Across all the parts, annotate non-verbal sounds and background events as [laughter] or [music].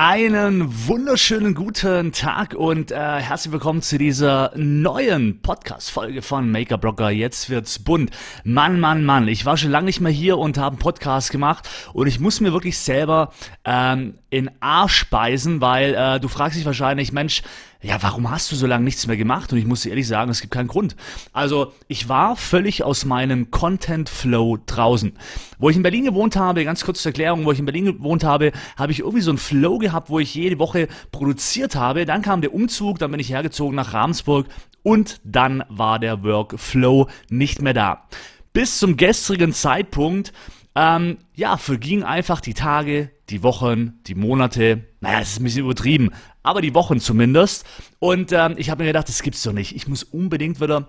Einen wunderschönen guten Tag und äh, herzlich willkommen zu dieser neuen Podcast-Folge von Maker Blogger. Jetzt wird's bunt. Mann, Mann, Mann. Ich war schon lange nicht mehr hier und habe einen Podcast gemacht und ich muss mir wirklich selber ähm, in Arsch speisen, weil äh, du fragst dich wahrscheinlich, Mensch, ja, warum hast du so lange nichts mehr gemacht? Und ich muss dir ehrlich sagen, es gibt keinen Grund. Also, ich war völlig aus meinem Content-Flow draußen. Wo ich in Berlin gewohnt habe, ganz kurz zur Erklärung, wo ich in Berlin gewohnt habe, habe ich irgendwie so einen Flow gehabt, wo ich jede Woche produziert habe. Dann kam der Umzug, dann bin ich hergezogen nach Ramsburg und dann war der Workflow nicht mehr da. Bis zum gestrigen Zeitpunkt ähm, ja, vergingen einfach die Tage, die Wochen, die Monate. Naja, es ist ein bisschen übertrieben, aber die Wochen zumindest. Und ähm, ich habe mir gedacht, das gibt's doch nicht. Ich muss unbedingt wieder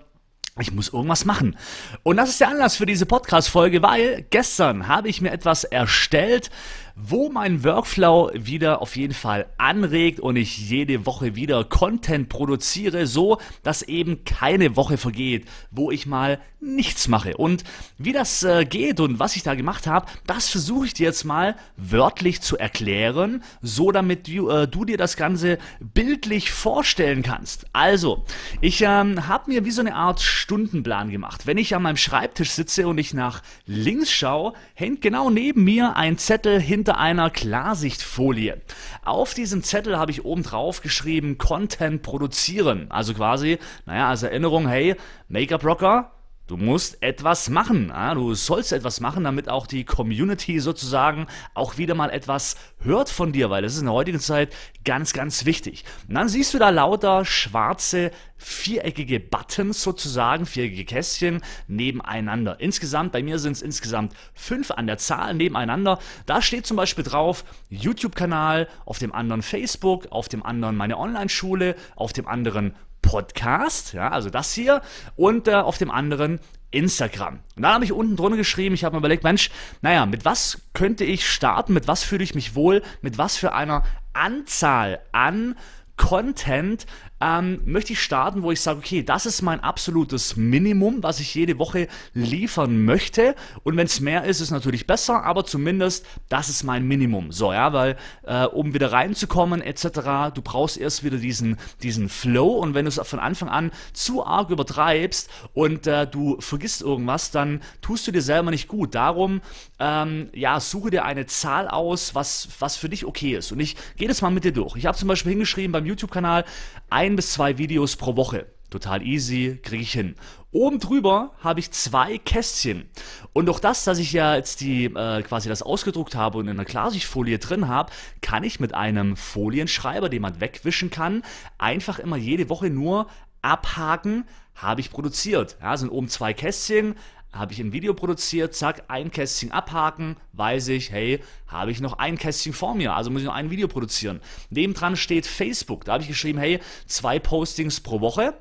ich muss irgendwas machen. Und das ist der Anlass für diese Podcast-Folge, weil gestern habe ich mir etwas erstellt, wo mein Workflow wieder auf jeden Fall anregt und ich jede Woche wieder Content produziere, so dass eben keine Woche vergeht, wo ich mal nichts mache. Und wie das äh, geht und was ich da gemacht habe, das versuche ich dir jetzt mal wörtlich zu erklären, so damit du, äh, du dir das Ganze bildlich vorstellen kannst. Also, ich ähm, habe mir wie so eine Art Stundenplan gemacht. Wenn ich an meinem Schreibtisch sitze und ich nach links schaue, hängt genau neben mir ein Zettel hinter hinter einer Klarsichtfolie. Auf diesem Zettel habe ich oben drauf geschrieben Content produzieren. Also quasi, naja, als Erinnerung, hey, Make-up-Rocker, Du musst etwas machen. Ja? Du sollst etwas machen, damit auch die Community sozusagen auch wieder mal etwas hört von dir, weil das ist in der heutigen Zeit ganz, ganz wichtig. Und dann siehst du da lauter schwarze, viereckige Buttons sozusagen, viereckige Kästchen nebeneinander. Insgesamt, bei mir sind es insgesamt fünf an der Zahl nebeneinander. Da steht zum Beispiel drauf YouTube-Kanal, auf dem anderen Facebook, auf dem anderen meine Online-Schule, auf dem anderen Podcast, ja, also das hier, und äh, auf dem anderen Instagram. Und dann habe ich unten drunter geschrieben, ich habe mir überlegt, Mensch, naja, mit was könnte ich starten, mit was fühle ich mich wohl, mit was für einer Anzahl an Content ähm, möchte ich starten, wo ich sage, okay, das ist mein absolutes Minimum, was ich jede Woche liefern möchte. Und wenn es mehr ist, ist natürlich besser, aber zumindest das ist mein Minimum. So, ja, weil äh, um wieder reinzukommen etc., du brauchst erst wieder diesen, diesen Flow und wenn du es von Anfang an zu arg übertreibst und äh, du vergisst irgendwas, dann tust du dir selber nicht gut. Darum, ähm, ja, suche dir eine Zahl aus, was, was für dich okay ist. Und ich gehe das mal mit dir durch. Ich habe zum Beispiel hingeschrieben beim YouTube-Kanal, ein bis zwei Videos pro Woche. Total easy, kriege ich hin. Oben drüber habe ich zwei Kästchen. Und durch das, dass ich ja jetzt die äh, quasi das ausgedruckt habe und in einer Klarsichtfolie drin habe, kann ich mit einem Folienschreiber, den man wegwischen kann, einfach immer jede Woche nur abhaken, habe ich produziert. Ja, sind oben zwei Kästchen, habe ich ein Video produziert, zack, ein Kästchen abhaken, weiß ich, hey, habe ich noch ein Kästchen vor mir, also muss ich noch ein Video produzieren. Nebendran steht Facebook, da habe ich geschrieben, hey, zwei Postings pro Woche.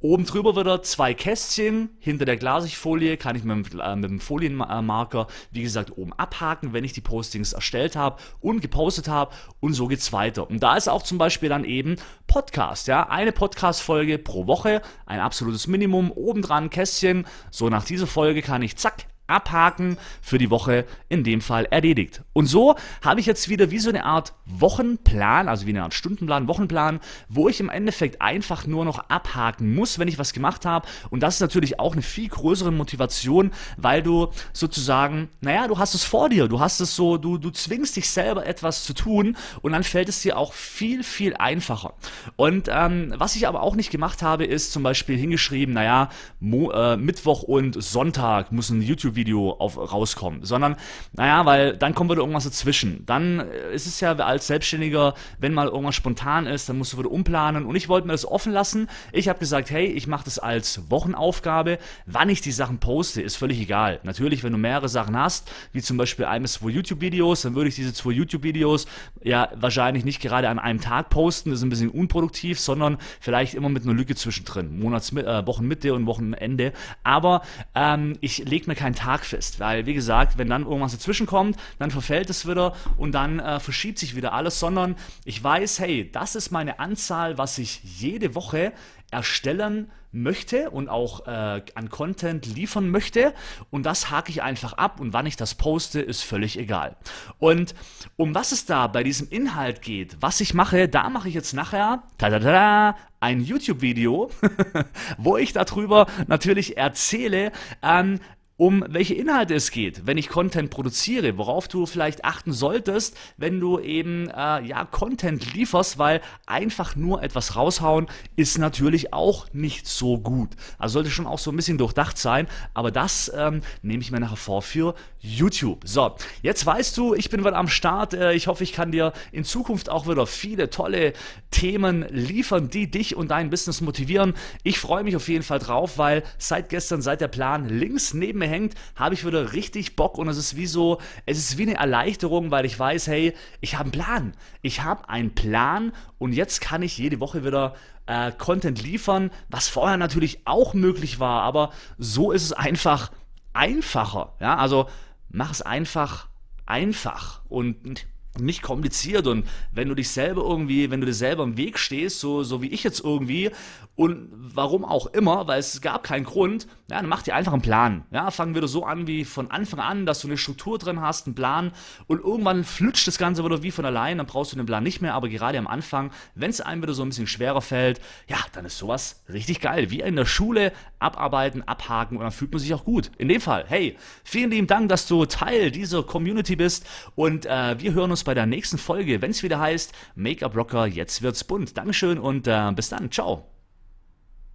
Oben drüber wieder zwei Kästchen, hinter der Glasigfolie kann ich mit, äh, mit dem Folienmarker, wie gesagt, oben abhaken, wenn ich die Postings erstellt habe und gepostet habe. Und so geht's weiter. Und da ist auch zum Beispiel dann eben Podcast, ja, eine Podcast-Folge pro Woche, ein absolutes Minimum, obendran Kästchen, so nach dieser Folge kann ich zack, abhaken, für die Woche in dem Fall erledigt. Und so habe ich jetzt wieder wie so eine Art Wochenplan, also wie eine Art Stundenplan, Wochenplan, wo ich im Endeffekt einfach nur noch abhaken muss, wenn ich was gemacht habe. Und das ist natürlich auch eine viel größere Motivation, weil du sozusagen, naja, du hast es vor dir, du hast es so, du, du zwingst dich selber etwas zu tun und dann fällt es dir auch viel, viel einfacher. Und ähm, was ich aber auch nicht gemacht habe, ist zum Beispiel hingeschrieben, naja, Mo äh, Mittwoch und Sonntag muss ein YouTube Video auf, rauskommen, sondern, naja, weil dann kommt wieder irgendwas dazwischen. Dann äh, ist es ja als Selbstständiger, wenn mal irgendwas spontan ist, dann musst du wieder umplanen und ich wollte mir das offen lassen. Ich habe gesagt, hey, ich mache das als Wochenaufgabe. Wann ich die Sachen poste, ist völlig egal. Natürlich, wenn du mehrere Sachen hast, wie zum Beispiel ein bis zwei YouTube-Videos, dann würde ich diese zwei YouTube-Videos ja wahrscheinlich nicht gerade an einem Tag posten, das ist ein bisschen unproduktiv, sondern vielleicht immer mit einer Lücke zwischendrin, Monats, äh, Wochenmitte und Wochenende. Aber ähm, ich lege mir keinen Tag Tag fest. Weil, wie gesagt, wenn dann irgendwas dazwischen kommt, dann verfällt es wieder und dann äh, verschiebt sich wieder alles, sondern ich weiß, hey, das ist meine Anzahl, was ich jede Woche erstellen möchte und auch äh, an Content liefern möchte und das hake ich einfach ab und wann ich das poste, ist völlig egal. Und um was es da bei diesem Inhalt geht, was ich mache, da mache ich jetzt nachher tada, ein YouTube-Video, [laughs] wo ich darüber natürlich erzähle, ähm, um welche Inhalte es geht, wenn ich Content produziere, worauf du vielleicht achten solltest, wenn du eben äh, ja Content lieferst, weil einfach nur etwas raushauen ist natürlich auch nicht so gut. Also sollte schon auch so ein bisschen durchdacht sein, aber das ähm, nehme ich mir nachher vor für YouTube. So, jetzt weißt du, ich bin wieder am Start. Äh, ich hoffe, ich kann dir in Zukunft auch wieder viele tolle Themen liefern, die dich und dein Business motivieren. Ich freue mich auf jeden Fall drauf, weil seit gestern, seit der Plan links neben hängt, habe ich wieder richtig Bock und es ist wie so, es ist wie eine Erleichterung, weil ich weiß, hey, ich habe einen Plan. Ich habe einen Plan und jetzt kann ich jede Woche wieder äh, Content liefern, was vorher natürlich auch möglich war, aber so ist es einfach einfacher. Ja, also mach es einfach einfach und nicht kompliziert und wenn du dich selber irgendwie, wenn du dir selber im Weg stehst, so, so wie ich jetzt irgendwie und warum auch immer, weil es gab keinen Grund, ja, dann mach dir einfach einen Plan. Ja, fangen wir so an wie von Anfang an, dass du eine Struktur drin hast, einen Plan und irgendwann flutscht das Ganze wieder wie von allein, dann brauchst du den Plan nicht mehr, aber gerade am Anfang, wenn es einem wieder so ein bisschen schwerer fällt, ja, dann ist sowas richtig geil. Wie in der Schule, abarbeiten, abhaken und dann fühlt man sich auch gut. In dem Fall, hey, vielen lieben Dank, dass du Teil dieser Community bist und äh, wir hören uns bei der nächsten Folge, wenn es wieder heißt Make-up Rocker, jetzt wird's bunt. Dankeschön und äh, bis dann. Ciao.